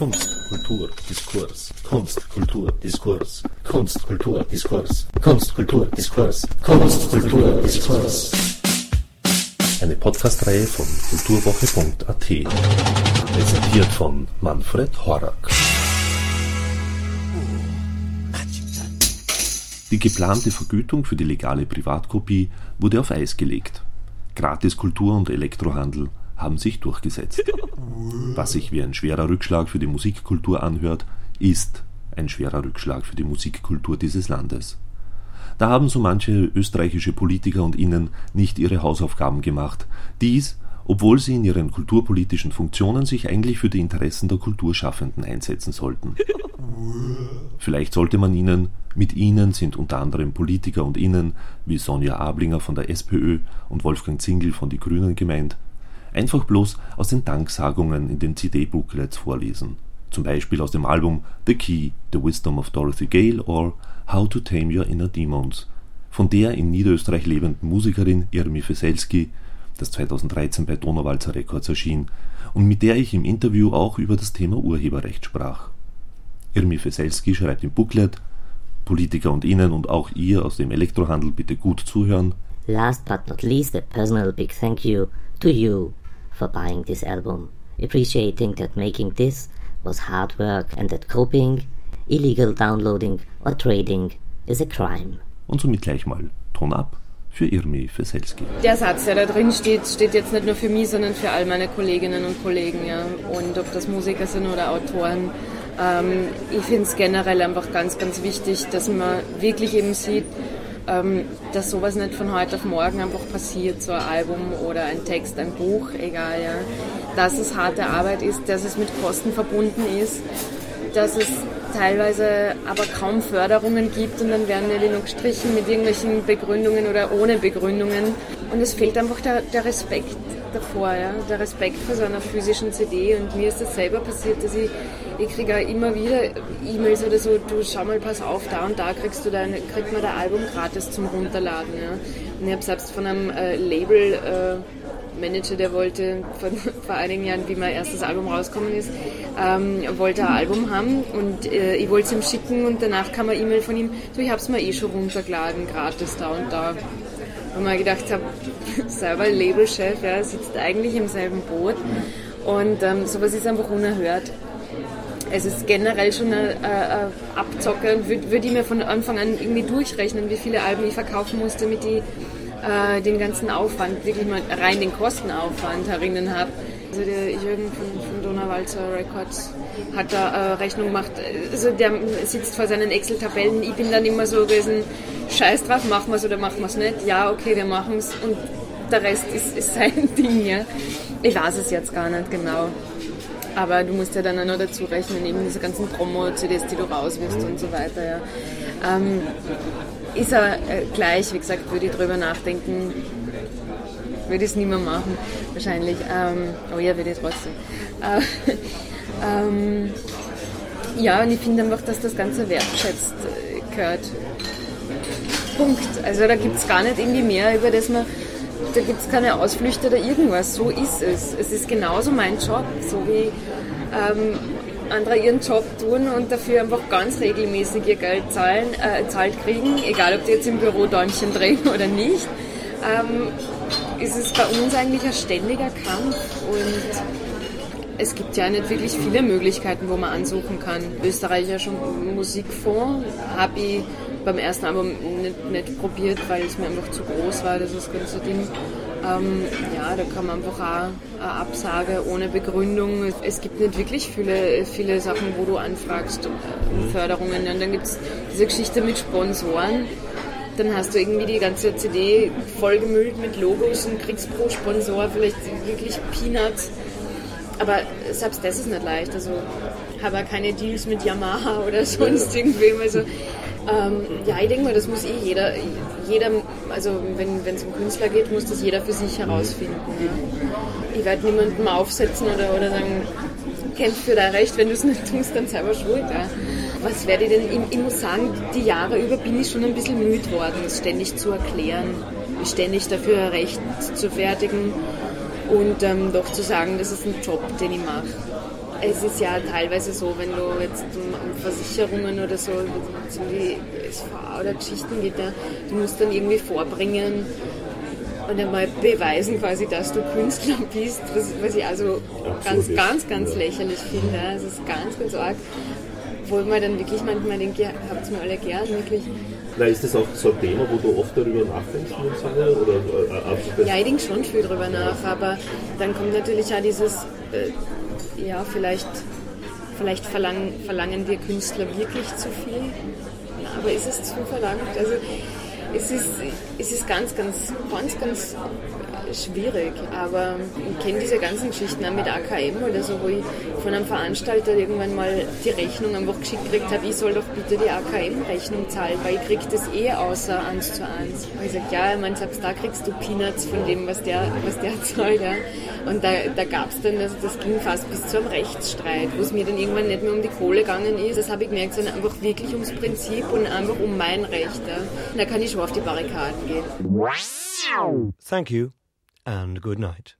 Kunst, Kultur, Diskurs. Kunst, Kultur, Diskurs. Kunst, Kultur, Diskurs. Kunst, Kultur, Diskurs. Kunst, Kultur, Diskurs. Eine Podcast-Reihe von kulturwoche.at. Präsentiert von Manfred Horak. Die geplante Vergütung für die legale Privatkopie wurde auf Eis gelegt. Gratiskultur und Elektrohandel haben sich durchgesetzt. Was sich wie ein schwerer Rückschlag für die Musikkultur anhört, ist ein schwerer Rückschlag für die Musikkultur dieses Landes. Da haben so manche österreichische Politiker und Innen nicht ihre Hausaufgaben gemacht. Dies, obwohl sie in ihren kulturpolitischen Funktionen sich eigentlich für die Interessen der Kulturschaffenden einsetzen sollten. Vielleicht sollte man ihnen, mit ihnen sind unter anderem Politiker und Innen wie Sonja Ablinger von der SPÖ und Wolfgang Zingel von die Grünen gemeint, einfach bloß aus den Danksagungen in den CD-Booklets vorlesen. Zum Beispiel aus dem Album The Key, The Wisdom of Dorothy Gale or How to Tame Your Inner Demons von der in Niederösterreich lebenden Musikerin Irmi Feselski, das 2013 bei Donauwalzer Records erschien und mit der ich im Interview auch über das Thema Urheberrecht sprach. Irmi Feselski schreibt im Booklet Politiker und Ihnen und auch ihr aus dem Elektrohandel bitte gut zuhören. Last but not least, a personal big thank you to you for buying this album, appreciating that making this was hard work and that copying, illegal downloading or trading is a crime. Und somit gleich mal Ton ab für Irmi Feselski. Der Satz, der da drin steht, steht jetzt nicht nur für mich, sondern für all meine Kolleginnen und Kollegen. Ja. Und ob das Musiker sind oder Autoren. Ähm, ich finde es generell einfach ganz, ganz wichtig, dass man wirklich eben sieht, ähm, dass sowas nicht von heute auf morgen einfach passiert, so ein Album oder ein Text, ein Buch, egal, ja. Dass es harte Arbeit ist, dass es mit Kosten verbunden ist, dass es teilweise aber kaum Förderungen gibt und dann werden die noch gestrichen mit irgendwelchen Begründungen oder ohne Begründungen. Und es fehlt einfach der, der Respekt davor, ja? der Respekt vor so einer physischen CD. Und mir ist das selber passiert, dass ich, ich kriege auch immer wieder E-Mails oder so, du schau mal, pass auf, da und da kriegst du dein, kriegt man dein Album gratis zum Runterladen. Ja? Und ich habe selbst von einem äh, Label äh, Manager, der wollte vor, vor, einigen Jahren, wie mein erstes Album rausgekommen ist, ähm, wollte ein Album haben und äh, ich wollte es ihm schicken und danach kam eine E-Mail von ihm, so ich habe es mir eh schon runtergeladen, gratis da und da. Und man gedacht habe, selber Labelchef, ja, sitzt eigentlich im selben Boot und ähm, sowas ist einfach unerhört. Es ist generell schon ein, ein Abzocker und würde würd ich mir von Anfang an irgendwie durchrechnen, wie viele Alben ich verkaufen musste, damit ich äh, den ganzen Aufwand, wirklich mal rein den Kostenaufwand erinnern habe. Also der Jürgen von, von Donauwalzer Records hat da äh, Rechnung gemacht. Also der sitzt vor seinen Excel-Tabellen. Ich bin dann immer so gewesen, scheiß drauf, machen wir es oder machen wir es nicht. Ja, okay, wir machen es und der Rest ist, ist sein Ding. Ja. Ich weiß es jetzt gar nicht genau. Aber du musst ja dann auch noch dazu rechnen, eben diese ganzen Promo-CDs, die du rauswirfst und so weiter. Ja. Ähm, ist er äh, gleich, wie gesagt, würde ich drüber nachdenken, würde ich es nicht mehr machen, wahrscheinlich. Ähm, oh ja, würde ich trotzdem. Äh, ähm, ja, und ich finde einfach, dass das Ganze wertschätzt äh, gehört. Punkt. Also da gibt es gar nicht irgendwie mehr, über das man, da gibt es keine Ausflüchte oder irgendwas. So ist es. Es ist genauso mein Job, so wie ähm, andere ihren Job tun und dafür einfach ganz regelmäßig ihr Geld zahlen, äh, zahlt kriegen, egal ob die jetzt im Büro Däumchen drehen oder nicht. Ähm, ist es bei uns eigentlich ein ständiger Kampf und es gibt ja nicht wirklich viele Möglichkeiten, wo man ansuchen kann. Österreichischer Musikfonds habe ich beim ersten Album nicht, nicht, probiert, weil es mir einfach zu groß war, das ist ganze Ding. Ähm, ja, da man einfach eine Absage ohne Begründung. Es gibt nicht wirklich viele, viele Sachen, wo du anfragst um äh, Förderungen. Und dann gibt es diese Geschichte mit Sponsoren. Dann hast du irgendwie die ganze CD vollgemüllt mit Logos und kriegst pro Sponsor vielleicht wirklich Peanuts. Aber selbst das ist nicht leicht. Also habe keine Deals mit Yamaha oder sonst irgendwem. Also ähm, ja, ich denke mal, das muss eh jeder, jeder also wenn es um Künstler geht, muss das jeder für sich herausfinden. Ja. Ich werde niemandem aufsetzen oder, oder sagen, kämpf für dein Recht, wenn du es nicht tust, dann selber schuld. Ja. Was werde ich denn, ich, ich, muss sagen, die Jahre über bin ich schon ein bisschen müde worden, es ständig zu erklären, ständig dafür Recht zu fertigen und ähm, doch zu sagen, das ist ein Job, den ich mache. es ist ja teilweise so, wenn du jetzt um Versicherungen oder so, so die SVA oder Geschichten geht, ja, du musst dann irgendwie vorbringen und einmal beweisen quasi, dass du Künstler bist, was, was ich also ganz, ganz, ganz lächerlich finde. Das ist ganz, ganz arg. Wo man dann wirklich manchmal denke, ja, habt ihr mir alle gern, wirklich. Na, ist das auch so ein Thema, wo du oft darüber nachdenkst in dem Sinne? Oder, äh, ja, ich denke schon viel darüber nach, aber dann kommt natürlich auch dieses, äh, ja, vielleicht, vielleicht verlangen, verlangen wir Künstler wirklich zu viel. Na, aber ist es zu verlangt? Also es ist, es ist ganz, ganz, ganz, ganz schwierig, aber ich kenne diese ganzen Geschichten auch mit AKM oder so, wo ich von einem Veranstalter irgendwann mal die Rechnung einfach geschickt gekriegt habe, ich soll doch bitte die AKM-Rechnung zahlen, weil ich kriege das eh außer eins zu eins. Und ich sage, ja, man sagt, da kriegst du Peanuts von dem, was der, was der zahlt. Ja. Und da, da gab es dann, also das ging fast bis zu einem Rechtsstreit, wo es mir dann irgendwann nicht mehr um die Kohle gegangen ist. Das habe ich gemerkt, sondern einfach wirklich ums Prinzip und einfach um mein Recht. Ja. Da kann ich schon auf die Barrikaden gehen. Thank you and good night.